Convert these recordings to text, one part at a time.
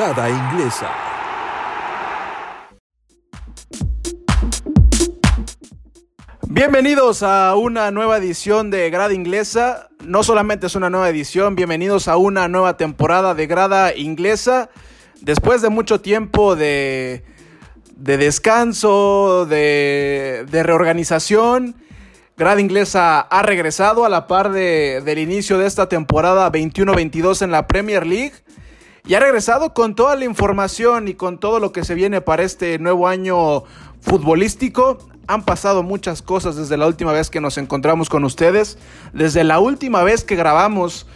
Inglesa. Bienvenidos a una nueva edición de Grada Inglesa. No solamente es una nueva edición, bienvenidos a una nueva temporada de Grada Inglesa. Después de mucho tiempo de, de descanso, de, reorganización, Grada Inglesa ha regresado a la par de, del inicio de esta temporada 21-22 en la Premier League. Y ha regresado con toda la información y con todo lo que se viene para este nuevo año futbolístico. Han pasado muchas cosas desde la última vez que nos encontramos con ustedes. Desde la última vez que grabamos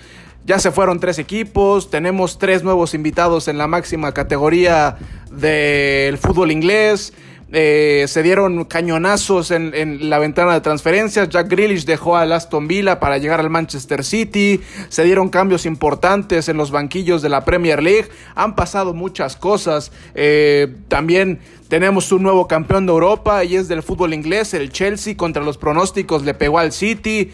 ya se fueron tres equipos. Tenemos tres nuevos invitados en la máxima categoría del fútbol inglés. Eh, se dieron cañonazos en, la ventana de transferencias. Jack Grealish dejó al Aston Villa para llegar al Manchester City. Se dieron cambios importantes en los banquillos de la Premier League. Han pasado muchas cosas. Eh, también tenemos un nuevo campeón de Europa y es del fútbol inglés. El Chelsea contra los pronósticos le pegó al City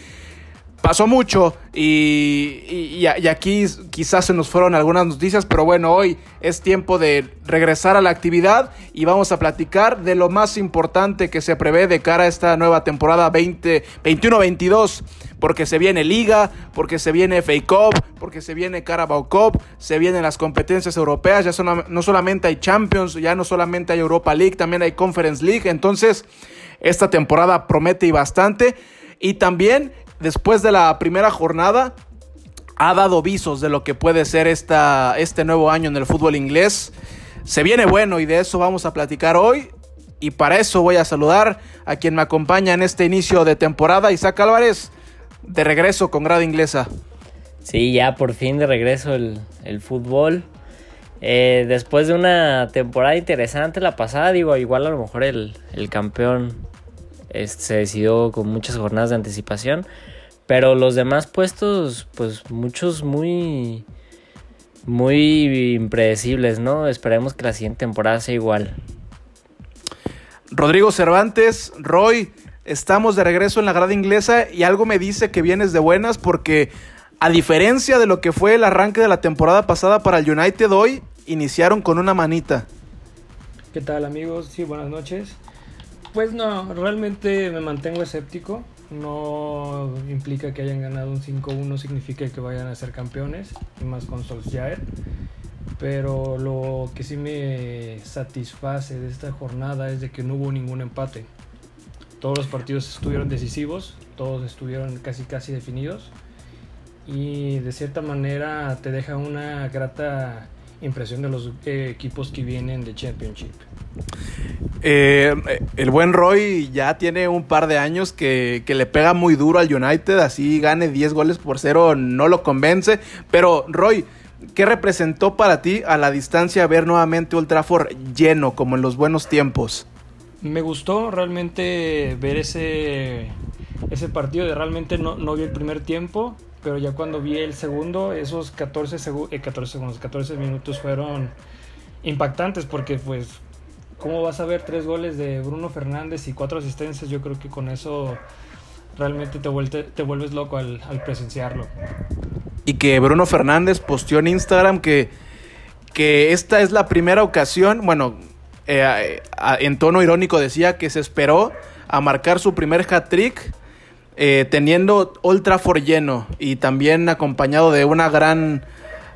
pasó mucho y, y, aquí quizás se nos fueron algunas noticias, pero bueno, hoy es tiempo de regresar a la actividad y vamos a platicar de lo más importante que se prevé de cara a esta nueva temporada 21-22, porque se viene Liga, porque se viene FA Cup, porque se viene Carabao Cup, se vienen las competencias europeas, ya son, no solamente hay Champions, ya no solamente hay Europa League, también hay Conference League, entonces esta temporada promete y bastante. Y también después de la primera jornada, ha dado visos de lo que puede ser esta, este nuevo año en el fútbol inglés. Se viene bueno y de eso vamos a platicar hoy. Y para eso voy a saludar a quien me acompaña en este inicio de temporada, Isaac Álvarez, de regreso con grado inglesa. Sí, ya por fin de regreso el, el fútbol. Eh, después de una temporada interesante la pasada, digo, igual a lo mejor el, el campeón este, se decidió con muchas jornadas de anticipación. Pero los demás puestos, pues muchos muy, muy impredecibles, ¿no? Esperemos que la siguiente temporada sea igual. Rodrigo Cervantes, Roy, estamos de regreso en la grada inglesa y algo me dice que vienes de buenas porque a diferencia de lo que fue el arranque de la temporada pasada para el United hoy, iniciaron con una manita. ¿Qué tal amigos? Sí, buenas noches. Pues no, realmente me mantengo escéptico no implica que hayan ganado un 5-1, significa que vayan a ser campeones, y más con Solskjaer. Pero lo que sí me satisface de esta jornada es de que no hubo ningún empate. Todos los partidos estuvieron decisivos, todos estuvieron casi casi definidos y de cierta manera te deja una grata impresión de los eh, equipos que vienen de Championship. Eh, el buen Roy ya tiene un par de años que, que, le pega muy duro al United, así gane 10 goles por cero, no lo convence. Pero Roy, ¿qué representó para ti a la distancia ver nuevamente Old Trafford lleno como en los buenos tiempos? Me gustó realmente ver ese, ese partido, de realmente no, no vi el primer tiempo, pero ya cuando vi el segundo, esos 14, segu eh, 14 segundos, 14 minutos fueron impactantes porque pues ¿Cómo vas a ver tres goles de Bruno Fernández y cuatro asistencias? Yo creo que con eso realmente te, vuelve, te vuelves loco al, presenciarlo. Y que Bruno Fernández posteó en Instagram que, que esta es la primera ocasión, bueno, eh, en tono irónico decía que se esperó a marcar su primer hat-trick eh, teniendo Old Trafford lleno y también acompañado de una gran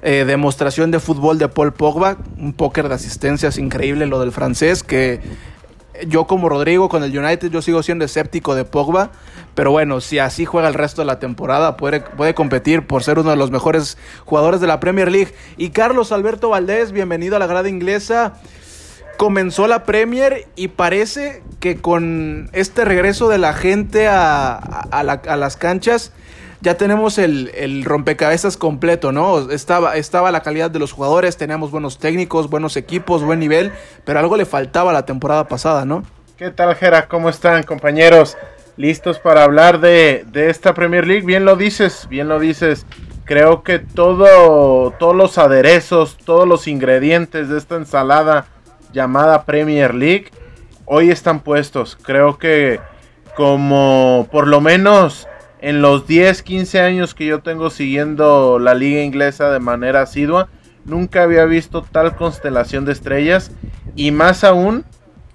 eh, demostración de fútbol de Paul Pogba, un póker de asistencias increíble lo del francés, que yo como Rodrigo con el United yo sigo siendo escéptico de Pogba, pero bueno, si así juega el resto de la temporada puede, puede competir por ser uno de los mejores jugadores de la Premier League. Y Carlos Alberto Valdés, bienvenido a la grada inglesa. Comenzó la Premier y parece que con este regreso de la gente a, a, la, a las canchas ya tenemos el, el, rompecabezas completo, ¿no? Estaba, estaba la calidad de los jugadores, teníamos buenos técnicos, buenos equipos, buen nivel, pero algo le faltaba la temporada pasada, ¿no? ¿Qué tal, Jera? ¿Cómo están, compañeros? ¿Listos para hablar de, de esta Premier League? Bien lo dices, bien lo dices. Creo que todo, todos los aderezos, todos los ingredientes de esta ensalada llamada Premier League hoy están puestos. Creo que como por lo menos en los 10, 15 años que yo tengo siguiendo la liga inglesa de manera asidua, nunca había visto tal constelación de estrellas y más aún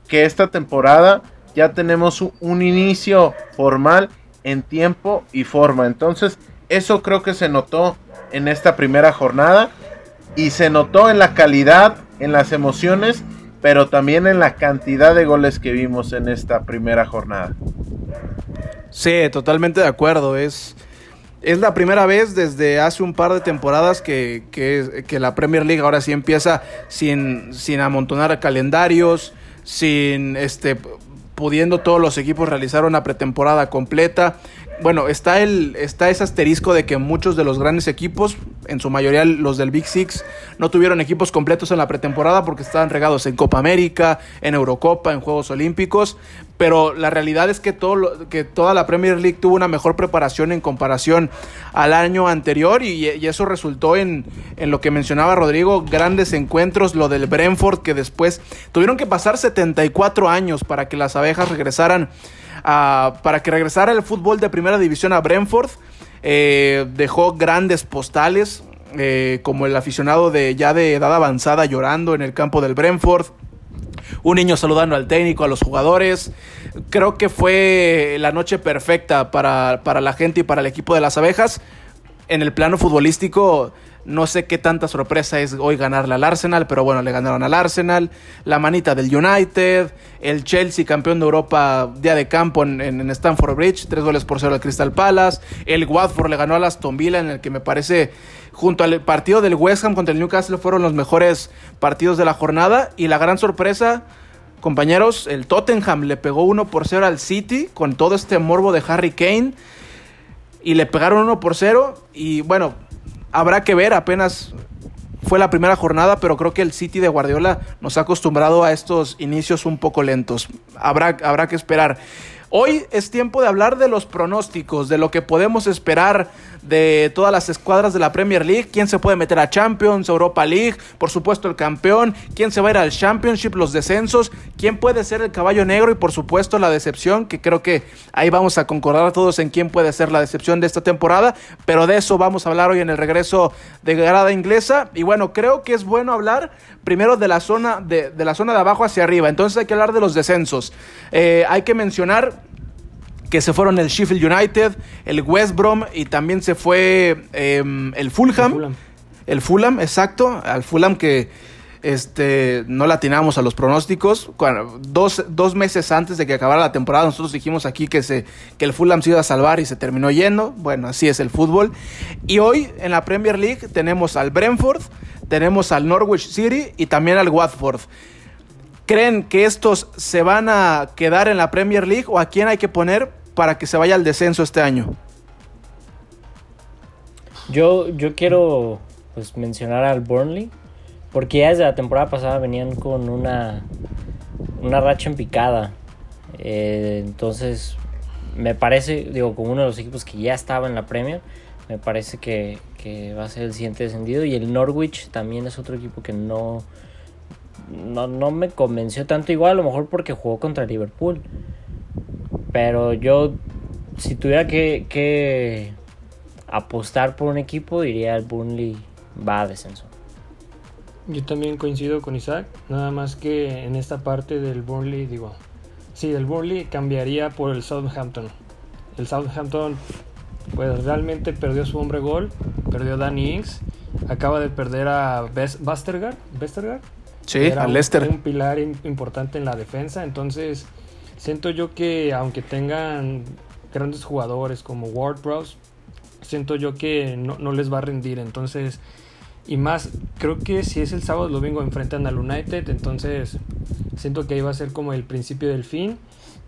que esta temporada ya tenemos un inicio formal en tiempo y forma. Entonces, eso creo que se notó en esta primera jornada y se notó en la calidad, en las emociones, pero también en la cantidad de goles que vimos en esta primera jornada. Sí, totalmente de acuerdo. Es, es la primera vez desde hace un par de temporadas que, que, la Premier League ahora sí empieza sin, sin amontonar calendarios, sin este pudiendo todos los equipos realizar una pretemporada completa. Bueno, está, el, está ese asterisco de que muchos de los grandes equipos, en su mayoría los del Big Six, no tuvieron equipos completos en la pretemporada porque estaban regados en Copa América, en Eurocopa, en Juegos Olímpicos. Pero la realidad es que, todo que toda la Premier League tuvo una mejor preparación en comparación al año anterior y, eso resultó en, en, lo que mencionaba Rodrigo, grandes encuentros, lo del Brentford que después tuvieron que pasar 74 años para que las abejas regresaran para que regresara el fútbol de primera división a Brentford. Eh, dejó grandes postales, eh, como el aficionado de ya de edad avanzada llorando en el campo del Brentford. Un niño saludando al técnico, a los jugadores. Creo que fue la noche perfecta para, para la gente y para el equipo de las abejas. En el plano futbolístico, no sé qué tanta sorpresa es hoy ganarle al Arsenal, pero bueno, le ganaron al Arsenal. La manita del United, el Chelsea campeón de Europa día de campo en, en Stamford Bridge, tres goles por cero al Crystal Palace. El Watford le ganó al Aston Villa en el que me parece junto al partido del West Ham contra el Newcastle fueron los mejores partidos de la jornada y la gran sorpresa compañeros, el Tottenham le pegó 1 por 0 al City con todo este morbo de Harry Kane y le pegaron 1 por 0 y bueno, habrá que ver, apenas fue la primera jornada, pero creo que el City de Guardiola nos ha acostumbrado a estos inicios un poco lentos. Habrá, habrá que esperar. Hoy es tiempo de hablar de los pronósticos, de lo que podemos esperar de todas las escuadras de la Premier League, quién se puede meter a Champions, Europa League, por supuesto el campeón, quién se va a ir al Championship, los descensos, quién puede ser el caballo negro y por supuesto la decepción, que creo que ahí vamos a concordar todos en quién puede ser la decepción de esta temporada, pero de eso vamos a hablar hoy en el regreso de grada inglesa. Y bueno, creo que es bueno hablar primero de la zona de, la zona de abajo hacia arriba, entonces hay que hablar de los descensos, eh, hay que mencionar que se fueron el Sheffield United, el West Brom y también se fue em, el, Fulham, el Fulham. exacto. Al Fulham que este, no la atinamos a los pronósticos. dos, dos, meses antes de que acabara la temporada, nosotros dijimos aquí que, se, que el Fulham se iba a salvar y se terminó yendo. Bueno, así es el fútbol. Y hoy en la Premier League tenemos al Brentford, tenemos al Norwich City y también al Watford. ¿Creen que estos se van a quedar en la Premier League o a quién hay que poner para que se vaya al descenso este año? Yo, yo quiero pues, mencionar al Burnley, porque ya desde la temporada pasada venían con una, una racha en picada. Eh, entonces, me parece, digo, como uno de los equipos que ya estaba en la Premier, me parece que, que, va a ser el siguiente descendido. Y el Norwich también es otro equipo que no, no, no me convenció tanto, igual a lo mejor porque jugó contra Liverpool. Pero yo, si tuviera que, apostar por un equipo, diría el Burnley va a descenso. Yo también coincido con Isaac, nada más que en esta parte del Burnley, digo, sí, del Burnley cambiaría por el Southampton. El Southampton, pues realmente perdió su hombre gol, perdió a Danny Ings, acaba de perder a Vestergaard, Vestergaard. Sí, a Leicester. Un pilar importante en la defensa, entonces Siento yo que aunque tengan grandes jugadores como Ward Bros, siento yo que no, les va a rendir. Entonces, y más, creo que si es el sábado el domingo enfrentan al United, entonces siento que ahí va a ser como el principio del fin.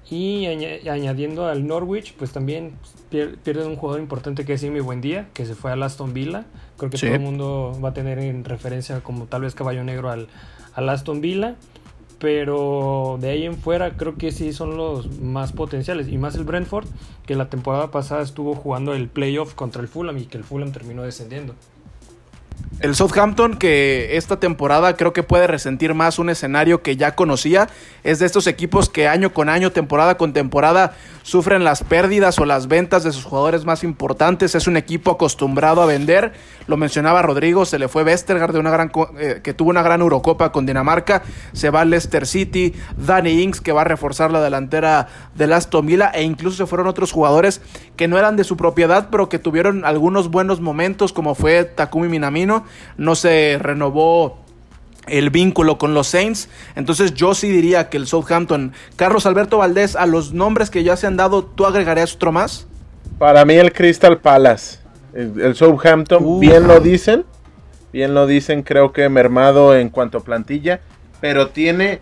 Y añadiendo al Norwich, pues también pierden un jugador importante que es Buen Buendía, que se fue al Aston Villa. Creo que todo el mundo va a tener en referencia como tal vez caballo negro al, al Aston Villa pero de ahí en fuera creo que sí son los más potenciales y más el Brentford que la temporada pasada estuvo jugando el playoff contra el Fulham y que el Fulham terminó descendiendo. El Southampton que esta temporada creo que puede resentir más un escenario que ya conocía. Es de estos equipos que año con año, temporada con temporada, sufren las pérdidas o las ventas de sus jugadores más importantes. Es un equipo acostumbrado a vender. Lo mencionaba Rodrigo, se le fue Westergaard de una gran eh, que tuvo una gran Eurocopa con Dinamarca. Se va Leicester City, Danny Ings que va a reforzar la delantera del Aston Villa e incluso se fueron otros jugadores que no eran de su propiedad, pero que tuvieron algunos buenos momentos como fue Takumi Minamino no se renovó el vínculo con los Saints. Entonces yo sí diría que el Southampton, Carlos Alberto Valdés, a los nombres que ya se han dado, ¿tú agregarías otro más? Para mí el Crystal Palace, el, Southampton, bien lo dicen, bien lo dicen, creo que mermado en cuanto a plantilla, pero tiene,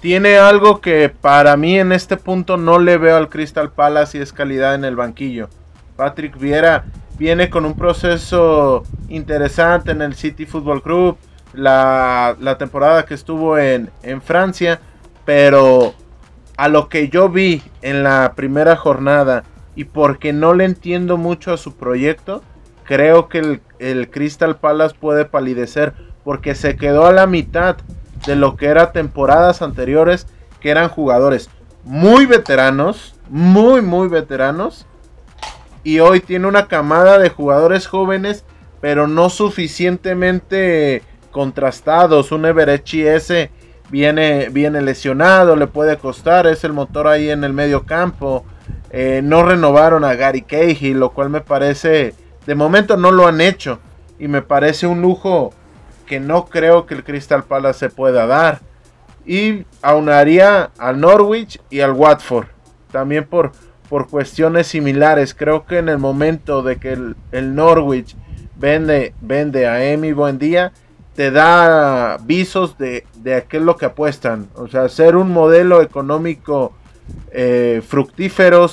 tiene algo que para mí en este punto no le veo al Crystal Palace y es calidad en el banquillo. Patrick Viera viene con un proceso interesante en el City Football Club, la, temporada que estuvo en, Francia, pero a lo que yo vi en la primera jornada y porque no le entiendo mucho a su proyecto, creo que el, el Crystal Palace puede palidecer porque se quedó a la mitad de lo que era temporadas anteriores, que eran jugadores muy veteranos, muy, muy veteranos, y hoy tiene una camada de jugadores jóvenes, pero no suficientemente contrastados. Un Everechi S viene, viene lesionado, le puede costar, es el motor ahí en el medio campo. Eh, no renovaron a Gary Cahill, lo cual me parece, de momento no lo han hecho. Y me parece un lujo que no creo que el Crystal Palace se pueda dar. Y aunaría al Norwich y al Watford. También por, por cuestiones similares. Creo que en el momento de que el, Norwich vende, vende a Emi Buendía, te da visos de, de lo que apuestan. O sea, ser un modelo económico eh, fructífero,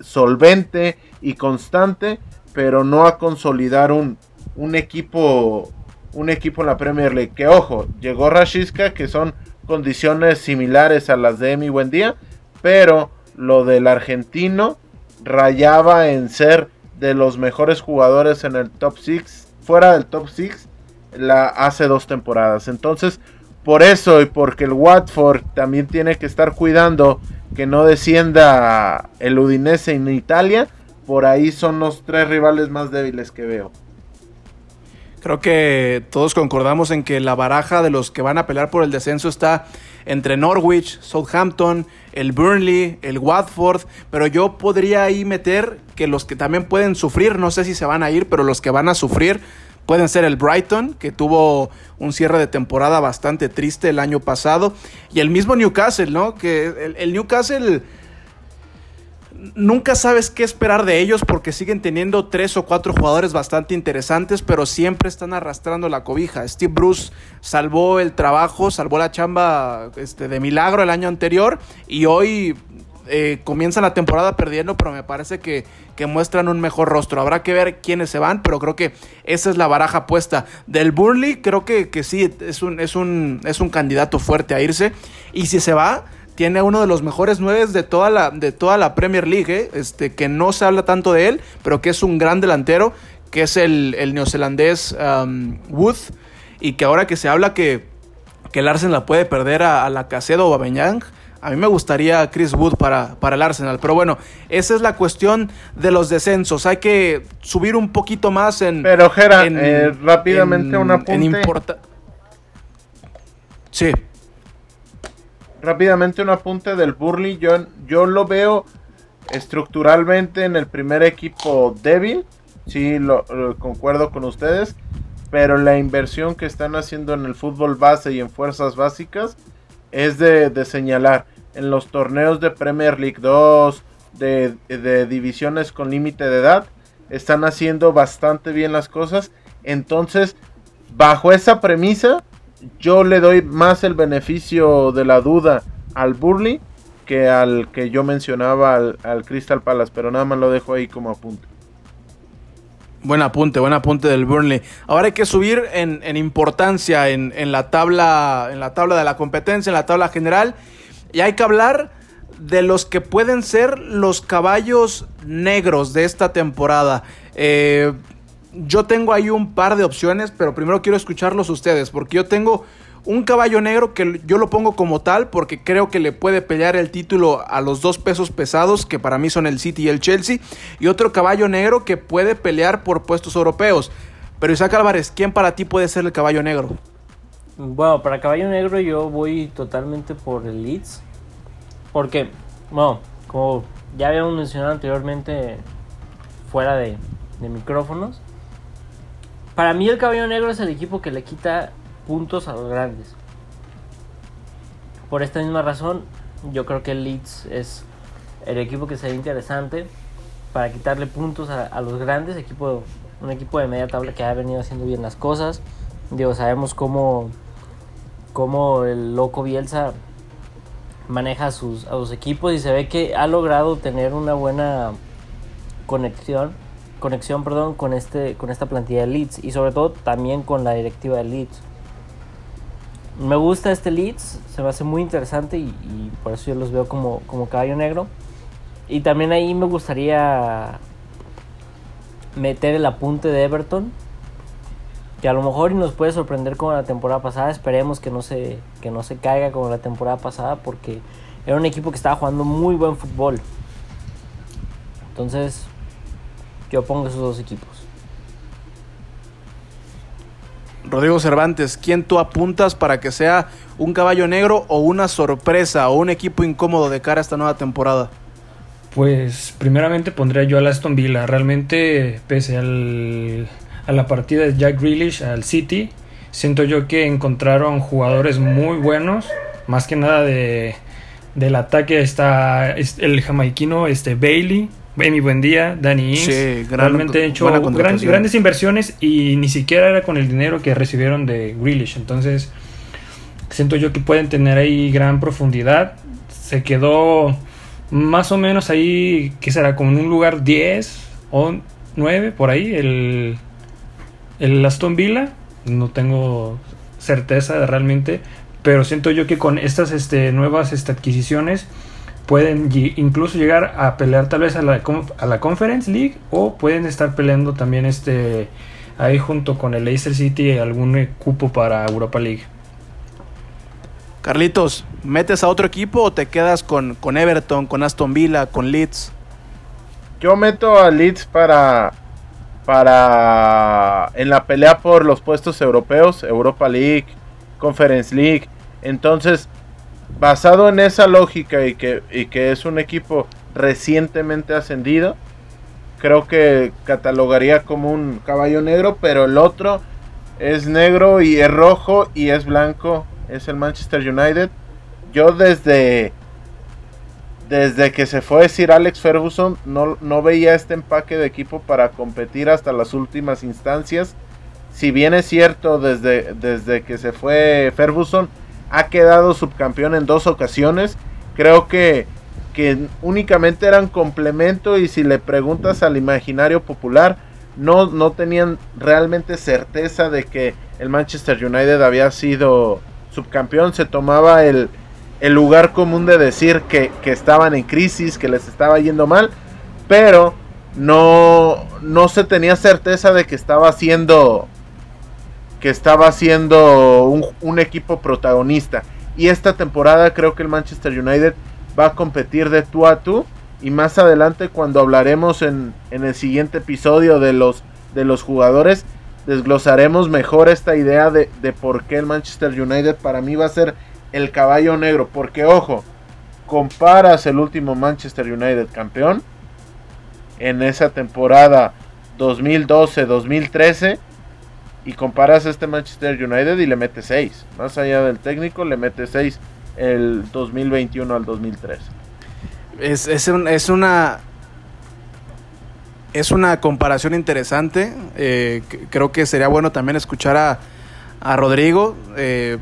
solvente y constante, pero no a consolidar un, un equipo un equipo en la Premier League. Que ojo, llegó Rashiska, que son condiciones similares a las de Emi Buendía, pero lo del argentino rayaba en ser de los mejores jugadores en el top 6, fuera del top 6, la, hace dos temporadas. Entonces, por eso y porque el Watford también tiene que estar cuidando que no descienda el Udinese en Italia, por ahí son los tres rivales más débiles que veo. Creo que todos concordamos en que la baraja de los que van a pelear por el descenso está entre Norwich, Southampton, el Burnley, el Watford, pero yo podría ahí meter que los que también pueden sufrir, no sé si se van a ir, pero los que van a sufrir pueden ser el Brighton, que tuvo un cierre de temporada bastante triste el año pasado, y el mismo Newcastle, ¿no? Que el, el Newcastle nunca sabes qué esperar de ellos porque siguen teniendo tres o cuatro jugadores bastante interesantes, pero siempre están arrastrando la cobija. Steve Bruce salvó el trabajo, salvó la chamba este, de milagro el año anterior y hoy eh, comienza la temporada perdiendo, pero me parece que, que, muestran un mejor rostro. Habrá que ver quiénes se van, pero creo que esa es la baraja puesta. Del Burnley, creo que, que sí, es un, es, un, es un candidato fuerte a irse. Y si se va, tiene uno de los mejores nueve de toda la, de toda la Premier League, ¿eh? este, que no se habla tanto de él, pero que es un gran delantero, que es el, neozelandés um, Wood, y que ahora que se habla que, que el Arsenal puede perder a, la Casedo o a Benyang, a mí me gustaría Chris Wood para, para el Arsenal. Pero bueno, esa es la cuestión de los descensos. Hay que subir un poquito más en. Pero, Jera, eh, rápidamente una apunte. Sí rápidamente un apunte del Burley. Yo, yo lo veo estructuralmente en el primer equipo débil. Sí, lo, concuerdo con ustedes. Pero la inversión que están haciendo en el fútbol base y en fuerzas básicas es de, señalar. En los torneos de Premier League 2, de, de divisiones con límite de edad, están haciendo bastante bien las cosas. Entonces, bajo esa premisa, yo le doy más el beneficio de la duda al Burley que al que yo mencionaba al, Crystal Palace, pero nada más lo dejo ahí como apunte. Buen apunte, buen apunte del Burnley. Ahora hay que subir en, importancia en, la tabla, en la tabla de la competencia, en la tabla general. Y hay que hablar de los que pueden ser los caballos negros de esta temporada. Eh, yo tengo ahí un par de opciones, pero primero quiero escucharlos ustedes, porque yo tengo un caballo negro que yo lo pongo como tal, porque creo que le puede pelear el título a los dos pesos pesados, que para mí son el City y el Chelsea, y otro caballo negro que puede pelear por puestos europeos. Pero Isaac Álvarez, ¿quién para ti puede ser el caballo negro? Bueno, para caballo negro yo voy totalmente por el Leeds. Porque, bueno, como ya habíamos mencionado anteriormente fuera de, de micrófonos, para mí el caballo negro es el equipo que le quita puntos a los grandes. Por esta misma razón, yo creo que Leeds es el equipo que sería interesante para quitarle puntos a, los grandes, equipo, un equipo de media tabla que ha venido haciendo bien las cosas. Digo, sabemos cómo, cómo el loco Bielsa maneja sus, a sus equipos y se ve que ha logrado tener una buena conexión conexión perdón, con, este, con esta plantilla de Leeds y sobre todo también con la directiva de Leeds. Me gusta este Leeds, se me hace muy interesante y, por eso yo los veo como, como caballo negro. Y también ahí me gustaría meter el apunte de Everton, que a lo mejor nos puede sorprender como la temporada pasada. Esperemos que no se, que no se caiga como la temporada pasada porque era un equipo que estaba jugando muy buen fútbol. Entonces, yo pongo esos dos equipos. Rodrigo Cervantes, ¿quién tú apuntas para que sea un caballo negro o una sorpresa o un equipo incómodo de cara a esta nueva temporada? Pues primeramente pondría yo al Aston Villa. Realmente, pese al, a la partida de Jack Grealish al City, siento yo que encontraron jugadores muy buenos. Más que nada de, del ataque está el jamaiquino este Bailey, Amy Buendía, Danny Ings. Sí, gran- realmente han hecho gran- grandes inversiones y ni siquiera era con el dinero que recibieron de Grealish. Entonces, siento yo que pueden tener ahí gran profundidad. Se quedó más o menos ahí, que será? Como en un lugar 10 o 9 por ahí, el, el Aston Villa. No tengo certeza realmente, pero siento yo que con estas este, nuevas este, adquisiciones pueden incluso llegar a pelear tal vez a la, a la Conference League o pueden estar peleando también este ahí junto con el Leicester City algún cupo para Europa League. Carlitos, ¿metes a otro equipo o te quedas con, con Everton, con Aston Villa, con Leeds? Yo meto a Leeds para para en la pelea por los puestos europeos, Europa League, Conference League. Entonces, basado en esa lógica y que, y que es un equipo recientemente ascendido, creo que catalogaría como un caballo negro, pero el otro es negro y es rojo y es blanco, es el Manchester United. Yo desde desde que se fue Sir Alex Ferguson no, no veía este empaque de equipo para competir hasta las últimas instancias. Si bien es cierto, desde, desde que se fue Ferguson ha quedado subcampeón en dos ocasiones. Creo que, que únicamente eran complemento y si le preguntas al imaginario popular, no, no tenían realmente certeza de que el Manchester United había sido subcampeón. Se tomaba el, el lugar común de decir que, que estaban en crisis, que les estaba yendo mal, pero no, no se tenía certeza de que estaba siendo que estaba siendo un, equipo protagonista. Y esta temporada creo que el Manchester United va a competir de tú a tú. Y más adelante cuando hablaremos en, en el siguiente episodio de los, de los jugadores, desglosaremos mejor esta idea de, de por qué el Manchester United para mí va a ser el caballo negro. Porque ojo, comparas el último Manchester United campeón en esa temporada 2012-2013 y comparas este Manchester United y le mete 6. Más allá del técnico, le mete 6 el 2021 al 2013. Es, es, un- es una. Es una comparación interesante. Eh, creo que sería bueno también escuchar a, a Rodrigo. eh,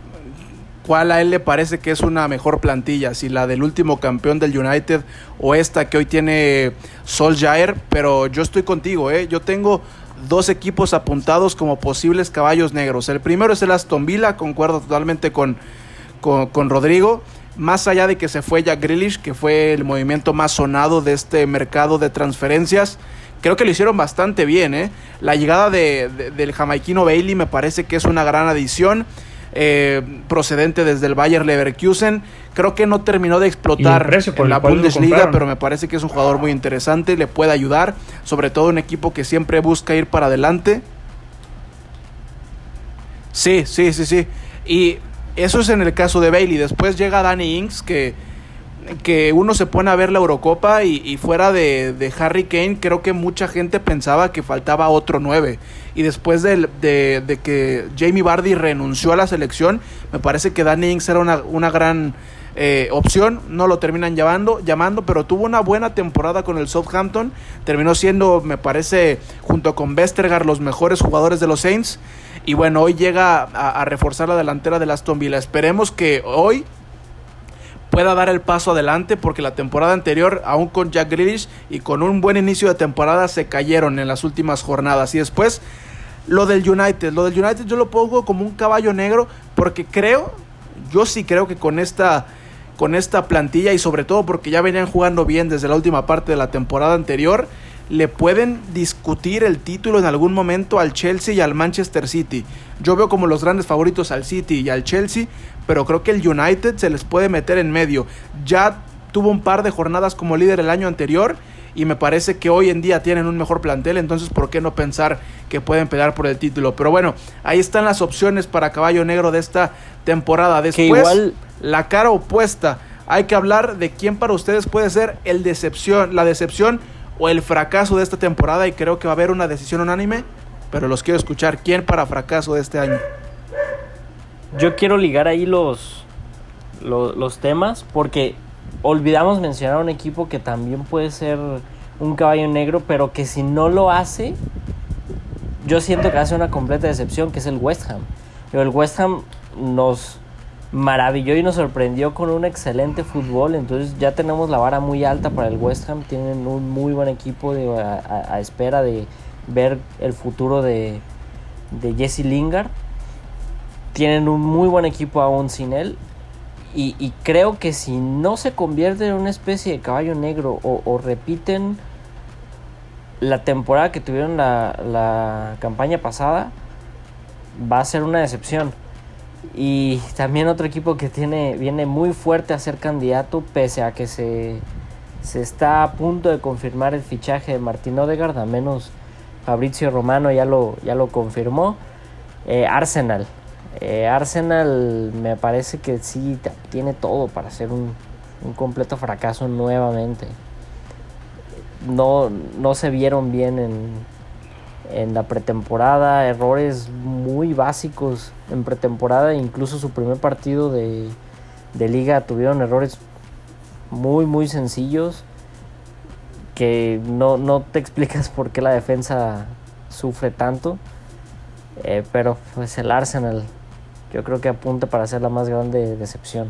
¿Cuál a él le parece que es una mejor plantilla? Si la del último campeón del United o esta que hoy tiene Solskjaer. Pero yo estoy contigo, ¿eh? Yo tengo dos equipos apuntados como posibles caballos negros. El primero es el Aston Villa, concuerdo totalmente con, con, Rodrigo. Más allá de que se fue Jack Grealish, que fue el movimiento más sonado de este mercado de transferencias, creo que lo hicieron bastante bien. ¿eh? La llegada de, del jamaiquino Bailey me parece que es una gran adición. Eh, procedente desde el Bayer Leverkusen. Creo que no terminó de explotar en la Bundesliga, pero me parece que es un jugador muy interesante, le puede ayudar, sobre todo un equipo que siempre busca ir para adelante. Sí, sí, sí, sí. Y eso es en el caso de Bailey. Después llega Danny Inks, que que uno se pone a ver la Eurocopa y, fuera de, Harry Kane, creo que mucha gente pensaba que faltaba otro 9. Y después de, que Jamie Vardy renunció a la selección, me parece que Danny Ings era una, gran eh, opción. No lo terminan llamando, llamando, pero tuvo una buena temporada con el Southampton. Terminó siendo, me parece, junto con Vestergaard, los mejores jugadores de los Saints. Y bueno, hoy llega a, a reforzar la delantera de Aston Villa. Esperemos que hoy pueda dar el paso adelante porque la temporada anterior, aún con Jack Grealish y con un buen inicio de temporada, se cayeron en las últimas jornadas. Y después, lo del United. Lo del United yo lo pongo como un caballo negro porque creo, yo sí creo que con esta, con esta plantilla y sobre todo porque ya venían jugando bien desde la última parte de la temporada anterior, le pueden discutir el título en algún momento al Chelsea y al Manchester City. Yo veo como los grandes favoritos al City y al Chelsea, pero creo que el United se les puede meter en medio. Ya tuvo un par de jornadas como líder el año anterior y me parece que hoy en día tienen un mejor plantel, entonces ¿por qué no pensar que pueden pelear por el título? Pero bueno, ahí están las opciones para Caballo Negro de esta temporada. Después, la cara opuesta. Hay que hablar de quién para ustedes puede ser el decepción, la decepción o el fracaso de esta temporada y creo que va a haber una decisión unánime, pero los quiero escuchar. ¿Quién para fracaso de este año? Yo quiero ligar ahí los, los, temas porque olvidamos mencionar un equipo que también puede ser un caballo negro, pero que si no lo hace, yo siento que hace una completa decepción, que es el West Ham. Pero el West Ham nos maravilló y nos sorprendió con un excelente fútbol, entonces ya tenemos la vara muy alta para el West Ham, tienen un muy buen equipo de, a, espera de ver el futuro de, de Jesse Lingard tienen un muy buen equipo aún sin él. Y, creo que si no se convierte en una especie de caballo negro o, repiten la temporada que tuvieron la, campaña pasada, va a ser una decepción. Y también otro equipo que tiene, viene muy fuerte a ser candidato, pese a que se, se está a punto de confirmar el fichaje de Martín Odegaard, a menos Fabrizio Romano ya lo, ya lo confirmó. Eh, Arsenal. Eh, Arsenal me parece que sí tiene todo para ser un, completo fracaso nuevamente. No, no se vieron bien en, en la pretemporada, errores muy básicos en pretemporada, incluso su primer partido de, de liga tuvieron errores muy muy sencillos que no, no te explicas por qué la defensa sufre tanto. Eh, pero pues el Arsenal yo creo que apunta para ser la más grande decepción.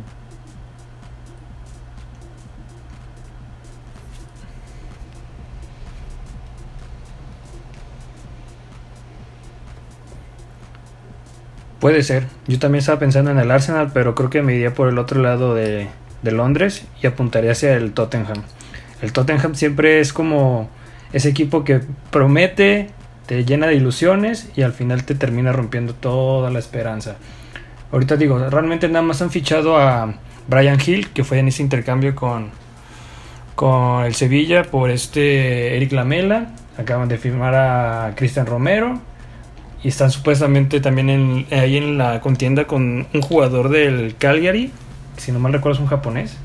Puede ser. Yo también estaba pensando en el Arsenal, pero creo que me iría por el otro lado de, de Londres y apuntaría hacia el Tottenham. El Tottenham siempre es como ese equipo que promete, te llena de ilusiones y al final te termina rompiendo toda la esperanza. Ahorita digo, realmente nada más han fichado a Brian Hill, que fue en ese intercambio con, con el Sevilla por este Eric Lamela. Acaban de firmar a Cristian Romero. Y están supuestamente también ahí en la contienda con un jugador del Calgary. Si no mal recuerdo es un japonés.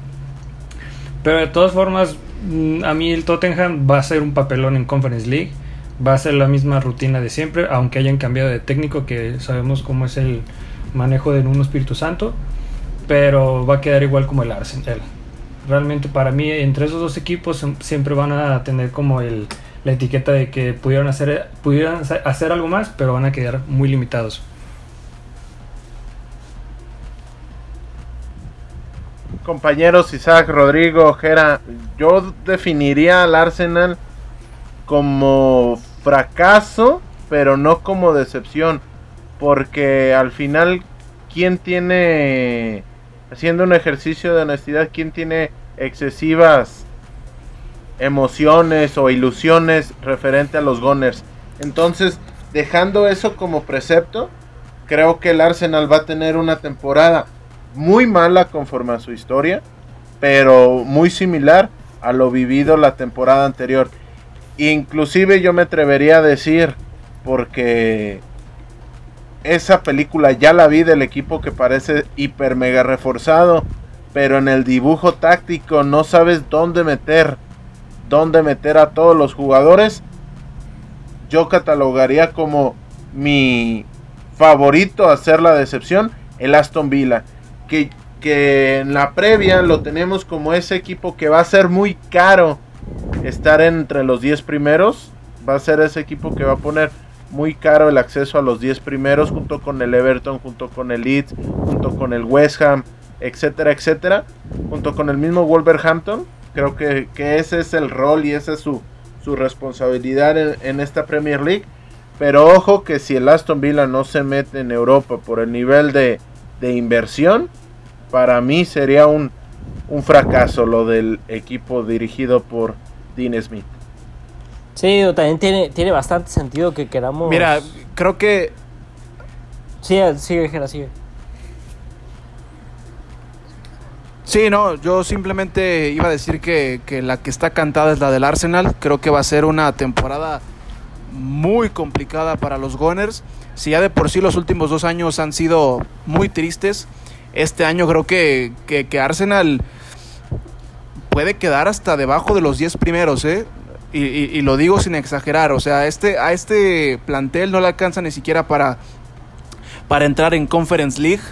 Pero de todas formas, mm, a mí el Tottenham va a ser un papelón en Conference League. Va a ser la misma rutina de siempre, aunque hayan cambiado de técnico, que sabemos cómo es el, manejo de un Espíritu Santo, pero va a quedar igual como el Arsenal. Realmente para mí entre esos dos equipos siempre van a tener como el, la etiqueta de que pudieron hacer, pudieran hacer algo más, pero van a quedar muy limitados. Compañeros Isaac, Rodrigo, Jera, yo definiría al Arsenal como fracaso, pero no como decepción porque al final, ¿quién tiene, haciendo un ejercicio de honestidad, quién tiene excesivas emociones o ilusiones referente a los Gunners. Entonces, dejando eso como precepto, creo que el Arsenal va a tener una temporada muy mala conforme a su historia, pero muy similar a lo vivido la temporada anterior. Inclusive yo me atrevería a decir, porque esa película ya la vi del equipo que parece hiper mega reforzado, pero en el dibujo táctico no sabes dónde meter, dónde meter a todos los jugadores. Yo catalogaría como mi favorito a hacer la decepción el Aston Villa, que, que en la previa lo tenemos como ese equipo que va a ser muy caro estar entre los 10 primeros, va a ser ese equipo que va a poner muy caro el acceso a los 10 primeros junto con el Everton, junto con el Leeds, junto con el West Ham, etcétera, etcétera, junto con el mismo Wolverhampton. Creo que, ese es el rol y esa es su, su responsabilidad en, esta Premier League. Pero ojo que si el Aston Villa no se mete en Europa por el nivel de, de inversión, para mí sería un, un fracaso lo del equipo dirigido por Dean Smith. Sí, también tiene, tiene bastante sentido que queramos. Mira, creo que. Sí, sigue, Gera, sigue. Sí, no, yo simplemente iba a decir que, que, la que está cantada es la del Arsenal. Creo que va a ser una temporada muy complicada para los Gunners. Si ya de por sí los últimos dos años han sido muy tristes, este año creo que, que, que Arsenal puede quedar hasta debajo de los 10 primeros, ¿eh? Y, lo digo sin exagerar, o sea, este, a este plantel no le alcanza ni siquiera para, para entrar en Conference League.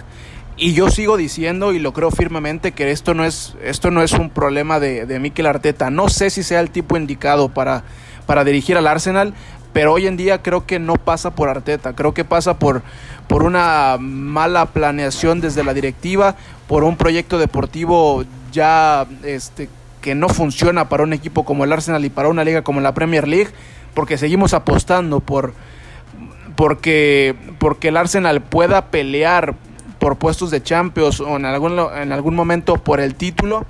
Y yo sigo diciendo y lo creo firmemente que esto no es, esto no es un problema de, de Mikel Arteta. No sé si sea el tipo indicado para, para dirigir al Arsenal, pero hoy en día creo que no pasa por Arteta, creo que pasa por, por una mala planeación desde la directiva, por un proyecto deportivo ya este, que no funciona para un equipo como el Arsenal y para una liga como la Premier League, porque seguimos apostando por porque porque el Arsenal pueda pelear por puestos de Champions o en algún en algún momento por el título.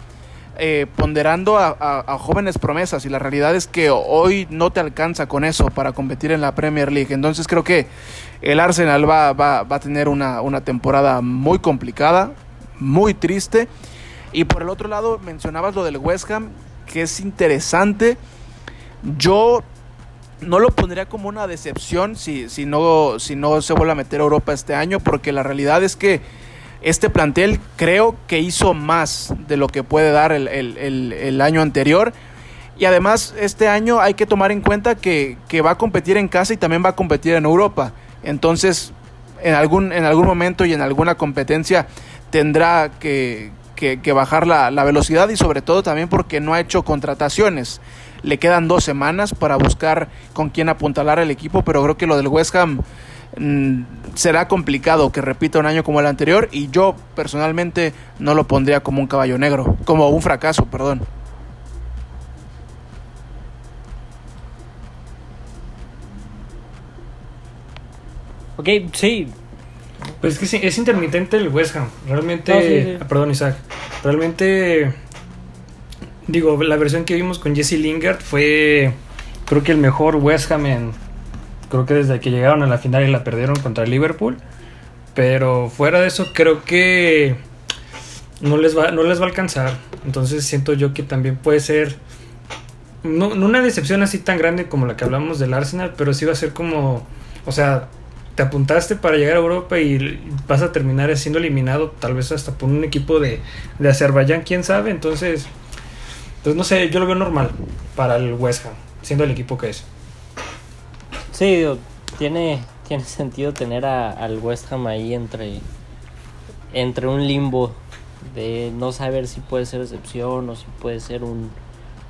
Eh, ponderando a, jóvenes promesas y la realidad es que hoy no te alcanza con eso para competir en la Premier League. Entonces creo que el Arsenal va, va, va a tener una, una temporada muy complicada, muy triste y por el otro lado, mencionabas lo del West Ham, que es interesante. Yo no lo pondría como una decepción si, si, no, si no se vuelve a meter a Europa este año, porque la realidad es que este plantel creo que hizo más de lo que puede dar el, año anterior. Y además este año hay que tomar en cuenta que, que, va a competir en casa y también va a competir en Europa. Entonces, en algún, en algún momento y en alguna competencia tendrá que, que, bajar la, velocidad y sobre todo también porque no ha hecho contrataciones. Le quedan dos semanas para buscar con quién apuntalar el equipo, pero creo que lo del West Ham mm, será complicado que repita un año como el anterior y yo personalmente no lo pondría como un caballo negro, como un fracaso, perdón. Ok, sí, pues es que es intermitente el West Ham. Realmente. Ah, perdón, Isaac. Realmente. Digo, la versión que vimos con Jesse Lingard fue. Creo que el mejor West Ham en. Creo que desde que llegaron a la final y la perdieron contra Liverpool. Pero fuera de eso, creo que. No les va, no les va a alcanzar. Entonces siento yo que también puede ser. No, no una decepción así tan grande como la que hablamos del Arsenal, pero sí va a ser como. O sea, te apuntaste para llegar a Europa y vas a terminar siendo eliminado tal vez hasta por un equipo de, de Azerbaiyán, quién sabe, entonces, pues no sé, yo lo veo normal para el West Ham, siendo el equipo que es. Sí, tiene, tiene sentido tener al West Ham ahí entre, entre un limbo de no saber si puede ser excepción o si puede ser un,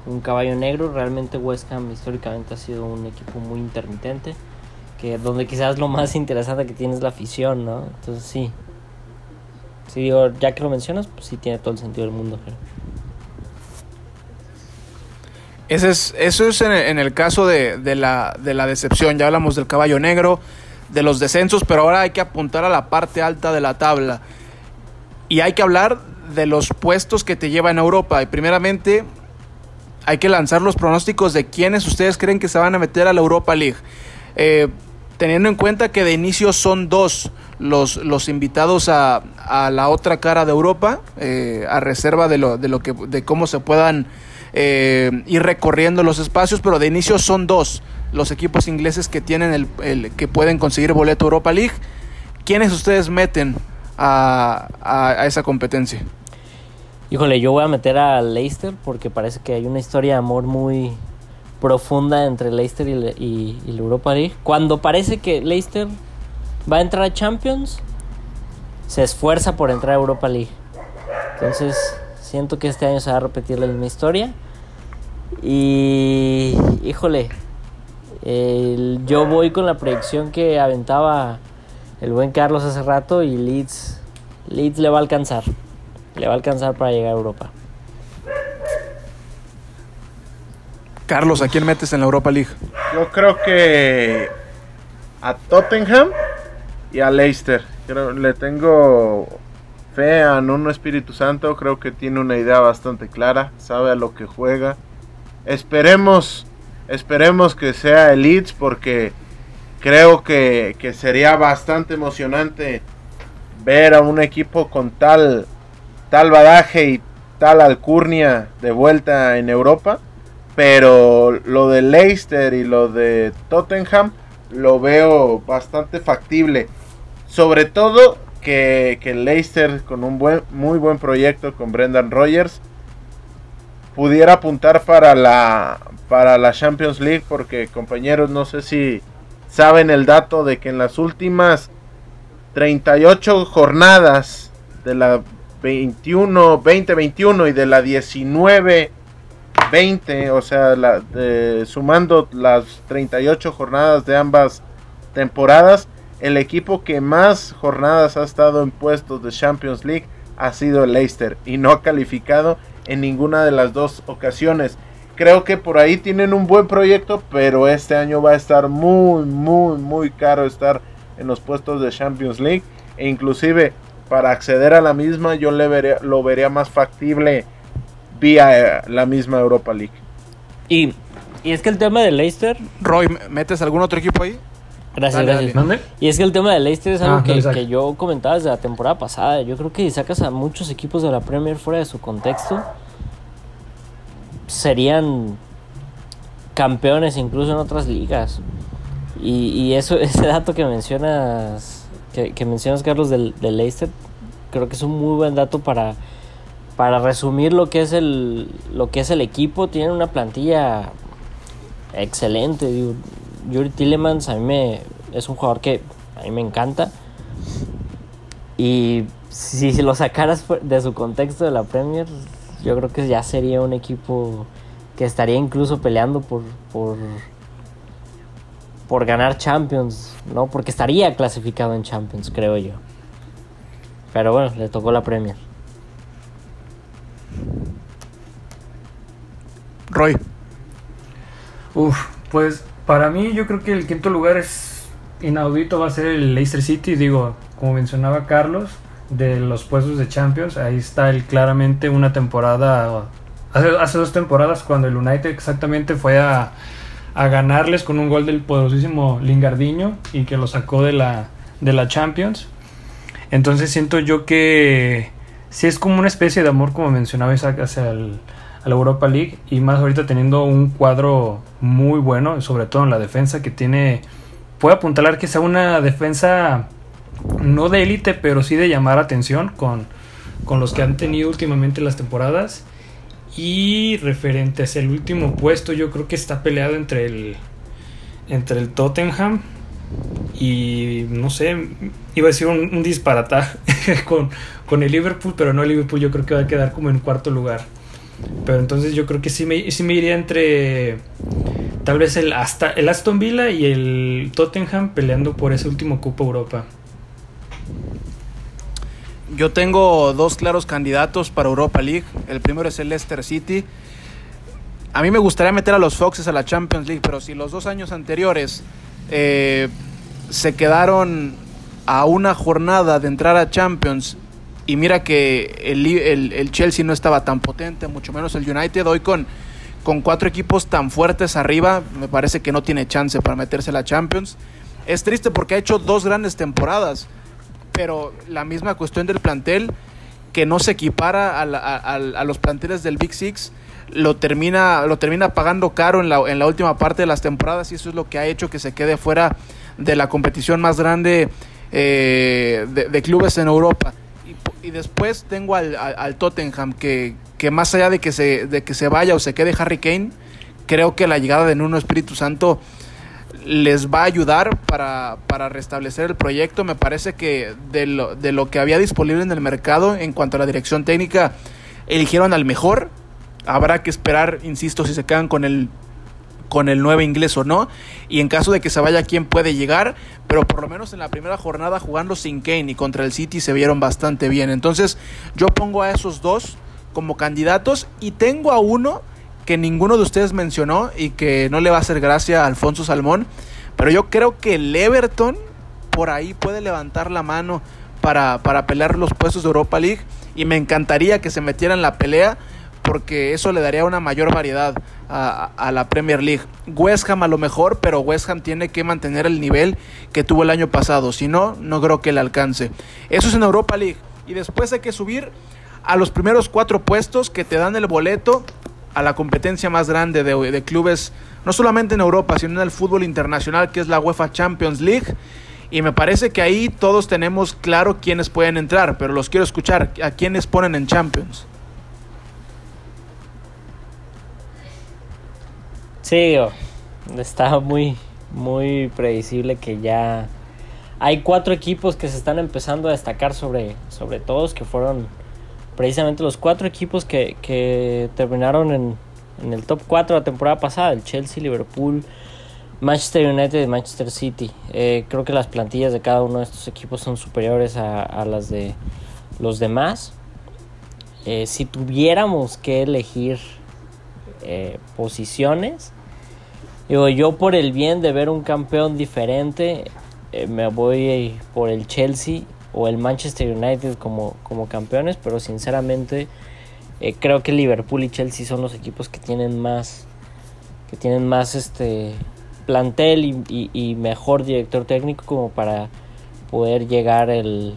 un caballo negro. Realmente West Ham históricamente ha sido un equipo muy intermitente donde quizás lo más interesante que tiene es la afición, ¿no? Entonces sí. Sí, digo, ya que lo mencionas, pues sí tiene todo el sentido del mundo. Ese es, eso es en el, caso de, la, de la decepción. Ya hablamos del caballo negro, de los descensos, pero ahora hay que apuntar a la parte alta de la tabla. Y hay que hablar de los puestos que te lleva en Europa. Y primeramente, hay que lanzar los pronósticos de quiénes ustedes creen que se van a meter a la Europa League. Eh, teniendo en cuenta que de inicio son dos los, los invitados a, a la otra cara de Europa, eh, a reserva de, lo, de, lo que, de cómo se puedan eh, ir recorriendo los espacios, pero de inicio son dos los equipos ingleses que tienen el, el que pueden conseguir boleto Europa League. ¿Quiénes ustedes meten a, a, a esa competencia? Híjole, yo voy a meter a Leicester porque parece que hay una historia de amor muy profunda entre Leicester y, Europa League. Cuando parece que Leicester va a entrar a Champions, se esfuerza por entrar a Europa League. Entonces, siento que este año se va a repetir la misma historia. Y, híjole, yo voy con la proyección que aventaba el buen Carlos hace rato y Leeds, Leeds le va a alcanzar. Le va a alcanzar para llegar a Europa. Carlos, ¿a quién metes en la Europa League? Yo creo que a Tottenham y a Leicester. Creo, le tengo fe a Nuno Espíritu Santo. Creo que tiene una idea bastante clara. Sabe a lo que juega. Esperemos, esperemos que sea el Leeds porque creo que, que sería bastante emocionante ver a un equipo con tal, tal badaje y tal alcurnia de vuelta en Europa. Pero lo de Leicester y lo de Tottenham lo veo bastante factible. Sobre todo que, que Leicester con un buen, muy buen proyecto con Brendan Rogers pudiera apuntar para la, para la Champions League. Porque compañeros, no sé si saben el dato de que en las últimas 38 jornadas de la 21, 2021 y de la 19 20, o sea, la, de, sumando las 38 jornadas de ambas temporadas, el equipo que más jornadas ha estado en puestos de Champions League ha sido el Leicester y no ha calificado en ninguna de las dos ocasiones. Creo que por ahí tienen un buen proyecto, pero este año va a estar muy, muy, muy caro estar en los puestos de Champions League. E inclusive para acceder a la misma yo le lo vería más factible vía la misma Europa League. Y, y es que el tema de Leicester. Roy, ¿metes algún otro equipo ahí? Gracias, Dale, gracias. ¿Dónde? Y es que el tema de Leicester es algo Ah, que, exacto. que yo comentaba desde la temporada pasada. Yo creo que si sacas a muchos equipos de la Premier fuera de su contexto, serían campeones incluso en otras ligas. Y, y eso, ese dato que mencionas, que, que mencionas Carlos del, del Leicester, creo que es un muy buen dato para, para resumir lo que es el lo que es el equipo. Tienen una plantilla excelente. Yuri Tillemans a mí me, es un jugador que a mí me encanta. Y si lo sacaras de su contexto de la Premier, yo creo que ya sería un equipo que estaría incluso peleando por, por, por ganar Champions, ¿no? Porque estaría clasificado en Champions, creo yo. Pero bueno, le tocó la Premier. Roy. Uf, pues para mí yo creo que el quinto lugar es inaudito, va a ser el Leicester City, digo, como mencionaba Carlos, de los puestos de Champions, ahí está el, claramente una temporada, hace, dos temporadas cuando el United exactamente fue a, a ganarles con un gol del poderosísimo Lingardiño y que lo sacó de la, de la Champions. Entonces siento yo que sí es como una especie de amor, como mencionaba Isaac, hacia a la Europa League y más ahorita teniendo un cuadro muy bueno, sobre todo en la defensa que tiene, puede apuntalar que sea una defensa no de élite, pero sí de llamar atención con, con los que han tenido últimamente las temporadas. Y referente hacia el último puesto, yo creo que está peleado entre el, entre el Tottenham y no sé, iba a decir un, un con, con el Liverpool, pero no el Liverpool, yo creo que va a quedar como en cuarto lugar. Pero entonces yo creo que sí me, sí me iría entre tal vez el, hasta, el Aston Villa y el Tottenham peleando por ese último Copa Europa. Yo tengo dos claros candidatos para Europa League. El primero es el Leicester City. A mí me gustaría meter a los Foxes a la Champions League, pero si los dos años anteriores eh, se quedaron a una jornada de entrar a Champions y mira que el, el- el Chelsea no estaba tan potente, mucho menos el United, hoy con, con cuatro equipos tan fuertes arriba, me parece que no tiene chance para meterse a la Champions. Es triste porque ha hecho dos grandes temporadas, pero la misma cuestión del plantel, que no se equipara a, los planteles del Big Six, lo termina, lo termina pagando caro en la, en la última parte de las temporadas y eso es lo que ha hecho que se quede fuera de la competición más grande eh, de, clubes en Europa. Y, después tengo al, al, Tottenham, que, que, más allá de que, se, de que se vaya o se quede Harry Kane, creo que la llegada de Nuno Espíritu Santo les va a ayudar para, para, restablecer el proyecto. Me parece que de lo, de lo que había disponible en el mercado en cuanto a la dirección técnica, eligieron al mejor. Habrá que esperar, insisto, si se quedan con el con el 9 inglés o no. Y en caso de que se vaya, quién puede llegar. Pero por lo menos en la primera jornada jugando sin Kane y contra el City se vieron bastante bien. Entonces yo pongo a esos dos como candidatos y tengo a uno que ninguno de ustedes mencionó y que no le va a hacer gracia a Alfonso Salmón. Pero yo creo que el Everton por ahí puede levantar la mano para, para pelear los puestos de Europa League. Y me encantaría que se metiera en la pelea porque eso le daría una mayor variedad a, la Premier League. West Ham a lo mejor, pero West Ham tiene que mantener el nivel que tuvo el año pasado. Si no, no creo que le alcance. Eso es en Europa League. Y después hay que subir a los primeros cuatro puestos que te dan el boleto a la competencia más grande de, de clubes, no solamente en Europa, sino en el fútbol internacional, que es la UEFA Champions League. Y me parece que ahí todos tenemos claro quiénes pueden entrar, pero los quiero escuchar. ¿A quiénes ponen en Champions? Sí, está muy, muy predecible que ya hay cuatro equipos que se están empezando a destacar sobre, sobre todos, que fueron precisamente los cuatro equipos que, terminaron en, el top 4 la temporada pasada, el Chelsea, Liverpool, Manchester United y Manchester City. Eh, creo que las plantillas de cada uno de estos equipos son superiores a, las de los demás. Eh, si tuviéramos que elegir eh, posiciones. Digo, yo por el bien de ver un campeón diferente, eh, me voy por el Chelsea o el Manchester United como, como campeones, pero sinceramente eh, creo que Liverpool y Chelsea son los equipos que tienen más que tienen más este plantel y, mejor director técnico como para poder llegar el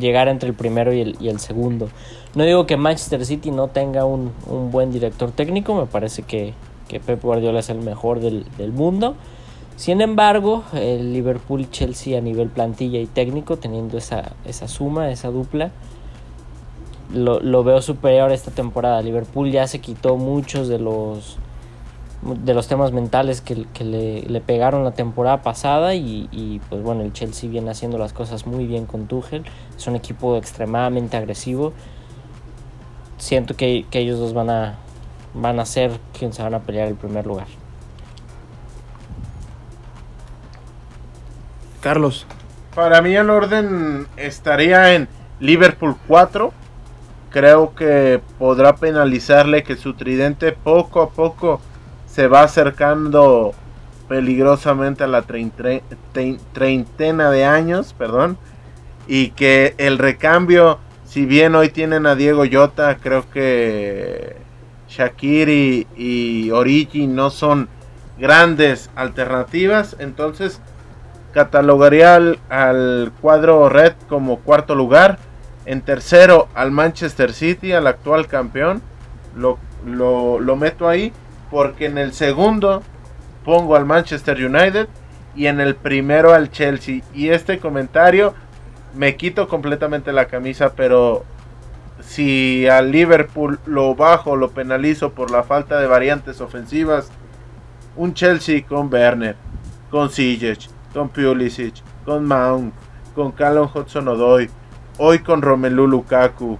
llegar entre el primero y el, y el segundo. No digo que Manchester City no tenga un, buen director técnico, me parece que, que, Pep Guardiola es el mejor del, mundo. Sin embargo, el Liverpool y Chelsea a nivel plantilla y técnico, teniendo esa, esa suma, esa dupla, lo, veo superior esta temporada. Liverpool ya se quitó muchos de los de los temas mentales que, le, pegaron la temporada pasada y, y, pues bueno, el Chelsea viene haciendo las cosas muy bien con Tuchel. Es un equipo extremadamente agresivo siento que, ellos dos van a, van a ser quienes se van a pelear el primer lugar. Carlos. Para mí el orden estaría en Liverpool 4. Creo que podrá penalizarle que su tridente poco a poco se va acercando peligrosamente a la treintena de años, perdón, y que el recambio si bien hoy tienen a Diego Yota, creo que Shakiri y Origi no son grandes alternativas. Entonces catalogaría al, cuadro red como cuarto lugar. En tercero al Manchester City, al actual campeón. Lo, lo, lo meto ahí porque en el segundo pongo al Manchester United y en el primero al Chelsea. Y este comentario me quito completamente la camisa, pero si al Liverpool lo bajo, lo penalizo por la falta de variantes ofensivas, un Chelsea con Werner, con Ziyech, con Pulisic, con Mount, con Callum Hudson-Odoi, hoy con Romelu Lukaku.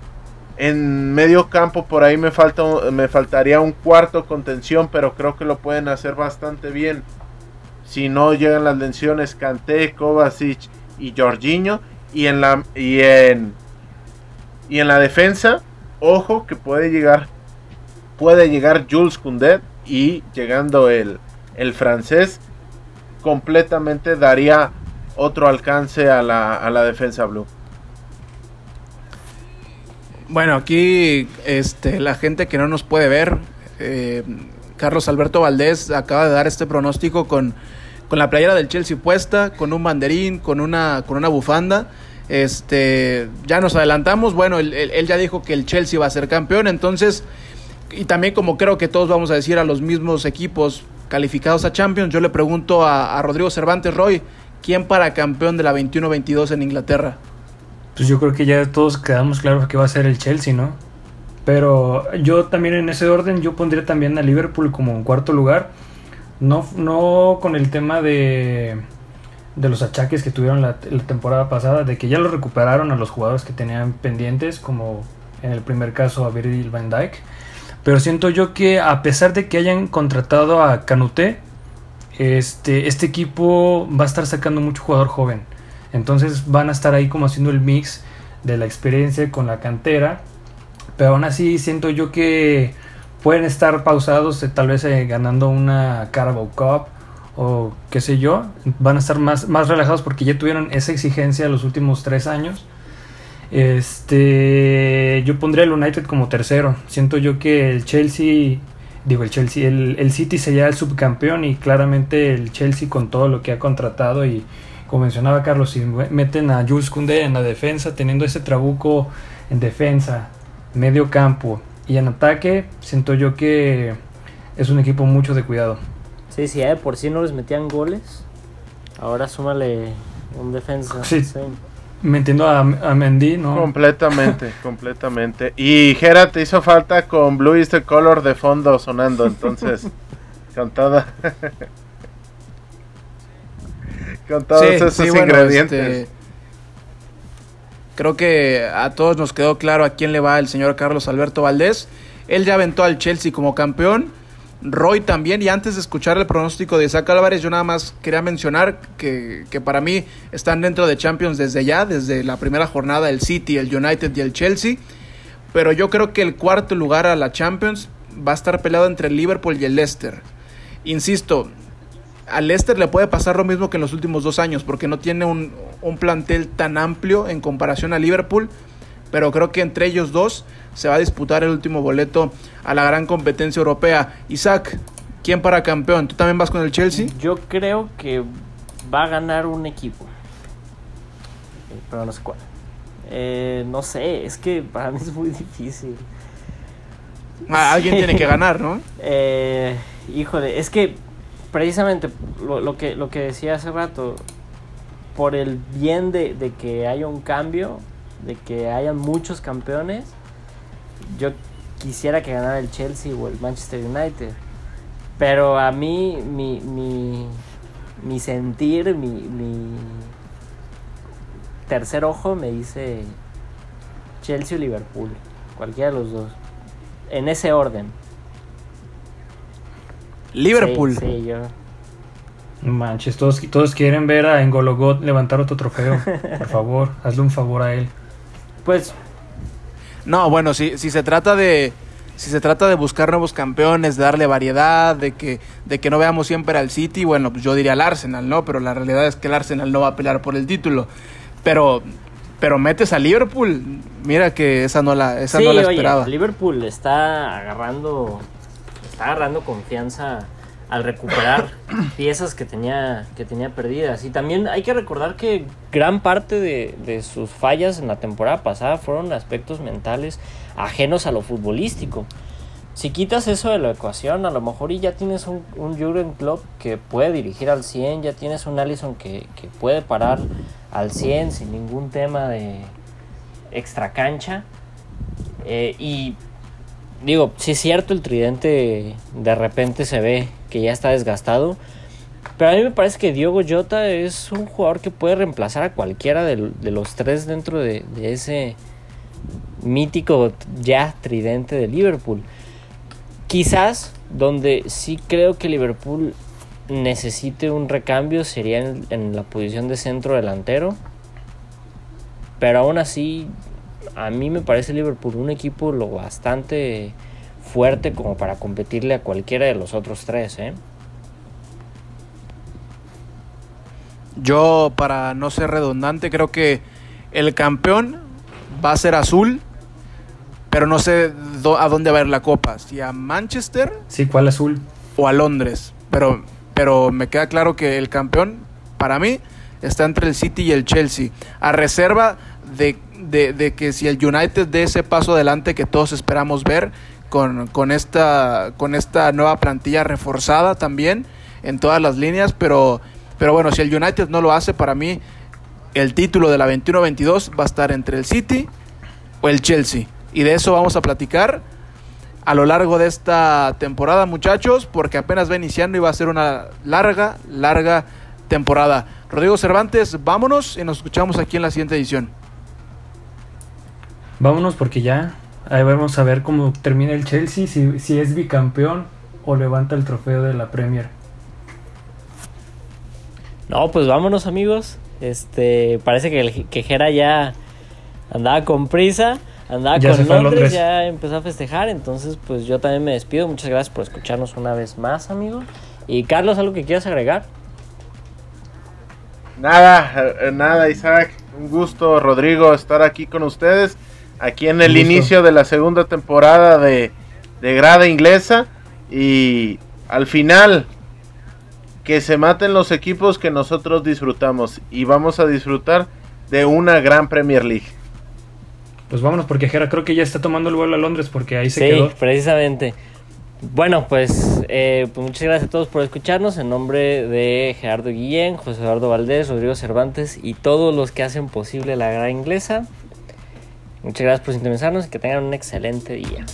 En medio campo por ahí me, falta, me faltaría un cuarto contención, pero creo que lo pueden hacer bastante bien. Si no llegan las lesiones Kanté, Kovacic y Jorginho y en la y en y en la defensa, ojo que puede llegar puede llegar Jules Koundé y llegando el, el francés completamente daría otro alcance a la, a la defensa blue. Bueno, aquí este, la gente que no nos puede ver, Eh, Carlos Alberto Valdés acaba de dar este pronóstico con, con la playera del Chelsea puesta, con un banderín, con una, con una bufanda. Este, ya nos adelantamos. Bueno, él, ya dijo que el Chelsea va a ser campeón. Entonces, y también como creo que todos vamos a decir a los mismos equipos calificados a Champions, yo le pregunto a, a Rodrigo Cervantes Roy, ¿quién para campeón de la 21-22 en Inglaterra? Pues yo creo que ya todos quedamos claros que va a ser el Chelsea, ¿no? Pero yo también en ese orden yo pondría también a Liverpool como en cuarto lugar. No, no con el tema de, de los achaques que tuvieron la, temporada pasada, de que ya lo recuperaron a los jugadores que tenían pendientes, como en el primer caso a Virgil van Dijk. Pero siento yo que a pesar de que hayan contratado a Canuté, este, este equipo va a estar sacando mucho jugador joven. Entonces van a estar ahí como haciendo el mix de la experiencia con la cantera pero aún así siento yo que pueden estar pausados, eh, tal vez eh, ganando una Carabao Cup o qué sé yo. Van a estar más, más relajados porque ya tuvieron esa exigencia los últimos tres años. Este, yo pondría el United como tercero. Siento yo que el Chelsea, digo el Chelsea, el, el City sería el subcampeón y claramente el Chelsea con todo lo que ha contratado y como mencionaba Carlos, si meten a Jules Koundé en la defensa, teniendo ese trabuco en defensa, medio campo y en ataque, siento yo que es un equipo mucho de cuidado. Sí, sí, eh, por si no les metían goles, ahora súmale un defensa. Sí. Me entiendo a, a, Mendy, ¿no? Completamente, completamente. Y Gera te hizo falta con Blue is the Color de fondo sonando, entonces, con toda... con todos sí, esos sí, ingredientes. Bueno, este Creo que a todos nos quedó claro a quién le va el señor Carlos Alberto Valdés. Él ya aventó al Chelsea como campeón. Roy también. Y antes de escuchar el pronóstico de Isaac Álvarez, yo nada más quería mencionar que, que, para mí están dentro de Champions desde ya, desde la primera jornada, el City, el United y el Chelsea. Pero yo creo que el cuarto lugar a la Champions va a estar peleado entre el Liverpool y el Leicester. Insisto, al Leicester le puede pasar lo mismo que en los últimos dos años, porque no tiene un, un, plantel tan amplio en comparación a Liverpool, pero creo que entre ellos dos se va a disputar el último boleto a la gran competencia europea. Isaac, ¿quién para campeón? ¿Tú también vas con el Chelsea? Yo creo que va a ganar un equipo, eh, pero no sé cuál. Eh, no sé, es que para mí es muy difícil. Ah, alguien tiene que ganar, ¿no? Eh, híjole, es que precisamente lo, lo, que, lo que decía hace rato, por el bien de, de, que haya un cambio, de que haya muchos campeones, yo quisiera que ganara el Chelsea o el Manchester United. Pero a mí, mi, mi, mi sentir, mi, mi tercer ojo me dice Chelsea o Liverpool, cualquiera de los dos, en ese orden. Liverpool. Sí, sí, yo. Manches, todos, todos quieren ver a Engologot levantar otro trofeo. Por favor, hazle un favor a él. Pues. No, bueno, si, si se trata de. Si se trata de buscar nuevos campeones, de darle variedad, de que, de que no veamos siempre al City, bueno, pues yo diría al Arsenal, ¿no? Pero la realidad es que el Arsenal no va a pelear por el título. Pero, pero metes a Liverpool, mira que esa no la, esa sí, no la oye, esperaba. Liverpool está agarrando está agarrando confianza al recuperar piezas que tenía, que tenía perdidas. Y también hay que recordar que gran parte de, de, sus fallas en la temporada pasada fueron aspectos mentales ajenos a lo futbolístico. Si quitas eso de la ecuación, a lo mejor y ya tienes un, un Jurgen Klopp que puede dirigir al 100, ya tienes un Allison que, que puede parar al 100 sin ningún tema de extra cancha. Eh, y digo, sí es cierto, el tridente de repente se ve que ya está desgastado. Pero a mí me parece que Diogo Jota es un jugador que puede reemplazar a cualquiera de, los tres dentro de, de, ese mítico ya tridente de Liverpool. Quizás donde sí creo que Liverpool necesite un recambio sería en, en la posición de centro delantero. Pero aún así a mí me parece Liverpool un equipo lo bastante fuerte como para competirle a cualquiera de los otros tres, ¿eh? Yo, para no ser redundante, creo que el campeón va a ser azul, pero no sé a dónde va a ir la copa, si a Manchester. Sí, ¿cuál azul? O a Londres, pero, pero me queda claro que el campeón, para mí, está entre el City y el Chelsea, a reserva de, de, que si el United dé ese paso adelante que todos esperamos ver, con, con, esta, con esta nueva plantilla reforzada también en todas las líneas, pero, pero bueno, si el United no lo hace, para mí el título de la 21-22 va a estar entre el City o el Chelsea. Y de eso vamos a platicar a lo largo de esta temporada, muchachos, porque apenas va iniciando y va a ser una larga, larga temporada. Rodrigo Cervantes, vámonos y nos escuchamos aquí en la siguiente edición. Vámonos porque ya ahí vamos a ver cómo termina el Chelsea, si, si es bicampeón o levanta el trofeo de la Premier. No, pues vámonos amigos. Este, parece que el quejera ya andaba con prisa, andaba con Londres, ya empezó a festejar, entonces pues yo también me despido. Muchas gracias por escucharnos una vez más, amigos. Y Carlos, ¿algo que quieras agregar? Nada, eh, nada, Isaac. Un gusto, Rodrigo, estar aquí con ustedes. Aquí en el inicio de la segunda temporada de, de Grada Inglesa. Y al final, que se maten los equipos que nosotros disfrutamos y vamos a disfrutar de una gran Premier League. Pues vámonos porque Jera creo que ya está tomando el vuelo a Londres porque ahí se quedó. Sí, precisamente. Bueno, pues, eh, pues, muchas gracias a todos por escucharnos. En nombre de Gerardo Guillén, José Eduardo Valdés, Rodrigo Cervantes y todos los que hacen posible la gran inglesa. Muchas gracias por sintonizarnos y que tengan un excelente día.